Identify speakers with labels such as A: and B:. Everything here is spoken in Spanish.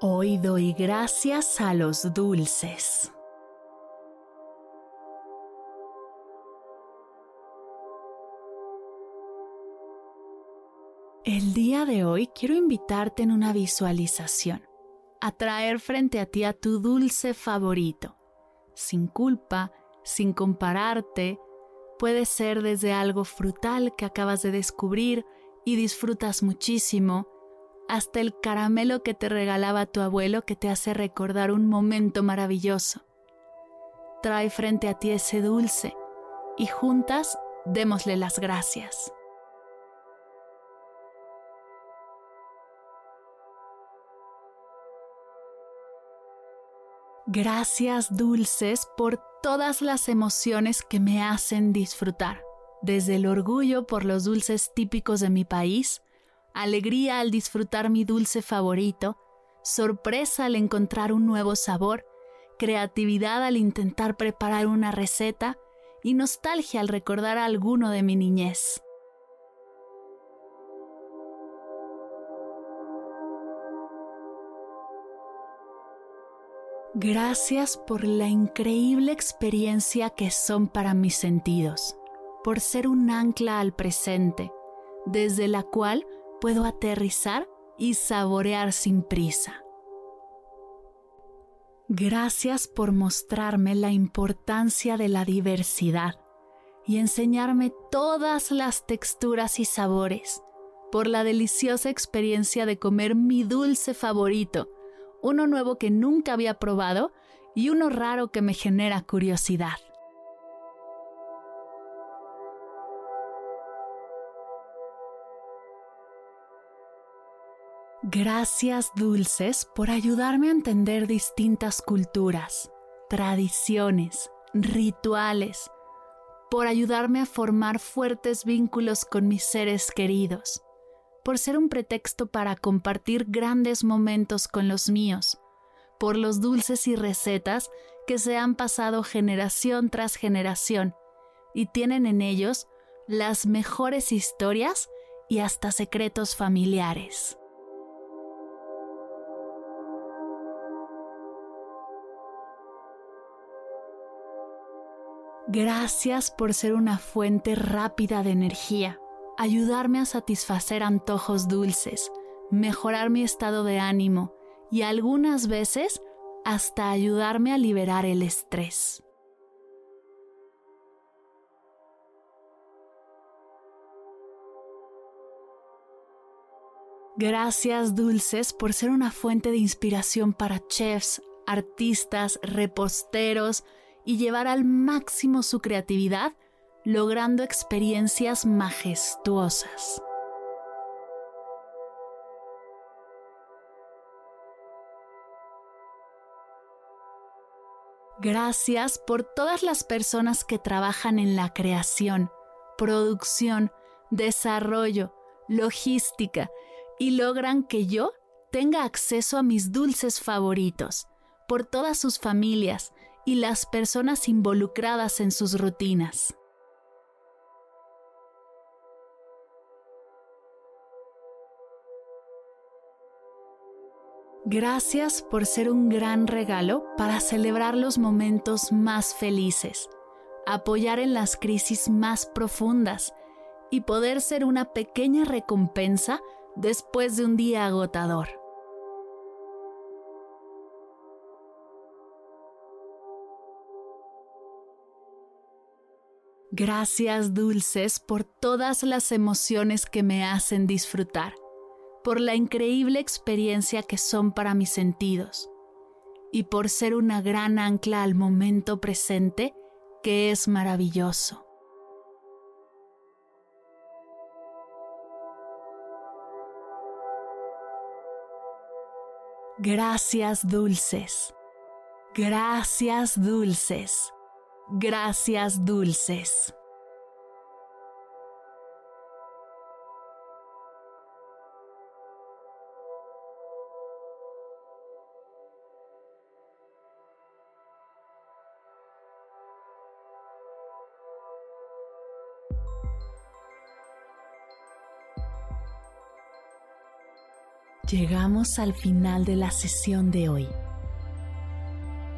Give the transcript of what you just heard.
A: Hoy doy gracias a los dulces. El día de hoy quiero invitarte en una visualización a traer frente a ti a tu dulce favorito, sin culpa, sin compararte. Puede ser desde algo frutal que acabas de descubrir y disfrutas muchísimo, hasta el caramelo que te regalaba tu abuelo que te hace recordar un momento maravilloso. Trae frente a ti ese dulce y juntas démosle las gracias. Gracias dulces por todas las emociones que me hacen disfrutar, desde el orgullo por los dulces típicos de mi país, alegría al disfrutar mi dulce favorito, sorpresa al encontrar un nuevo sabor, creatividad al intentar preparar una receta y nostalgia al recordar alguno de mi niñez. Gracias por la increíble experiencia que son para mis sentidos, por ser un ancla al presente, desde la cual puedo aterrizar y saborear sin prisa. Gracias por mostrarme la importancia de la diversidad y enseñarme todas las texturas y sabores, por la deliciosa experiencia de comer mi dulce favorito, uno nuevo que nunca había probado y uno raro que me genera curiosidad. Gracias dulces por ayudarme a entender distintas culturas, tradiciones, rituales, por ayudarme a formar fuertes vínculos con mis seres queridos, por ser un pretexto para compartir grandes momentos con los míos, por los dulces y recetas que se han pasado generación tras generación y tienen en ellos las mejores historias y hasta secretos familiares. Gracias por ser una fuente rápida de energía, ayudarme a satisfacer antojos dulces, mejorar mi estado de ánimo y algunas veces hasta ayudarme a liberar el estrés. Gracias dulces por ser una fuente de inspiración para chefs, artistas, reposteros, y llevar al máximo su creatividad, logrando experiencias majestuosas. Gracias por todas las personas que trabajan en la creación, producción, desarrollo, logística y logran que yo tenga acceso a mis dulces favoritos, por todas sus familias, y las personas involucradas en sus rutinas. Gracias por ser un gran regalo para celebrar los momentos más felices, apoyar en las crisis más profundas y poder ser una pequeña recompensa después de un día agotador. Gracias dulces por todas las emociones que me hacen disfrutar, por la increíble experiencia que son para mis sentidos y por ser una gran ancla al momento presente que es maravilloso. Gracias dulces. Gracias dulces. Gracias dulces. Llegamos al final de la sesión de hoy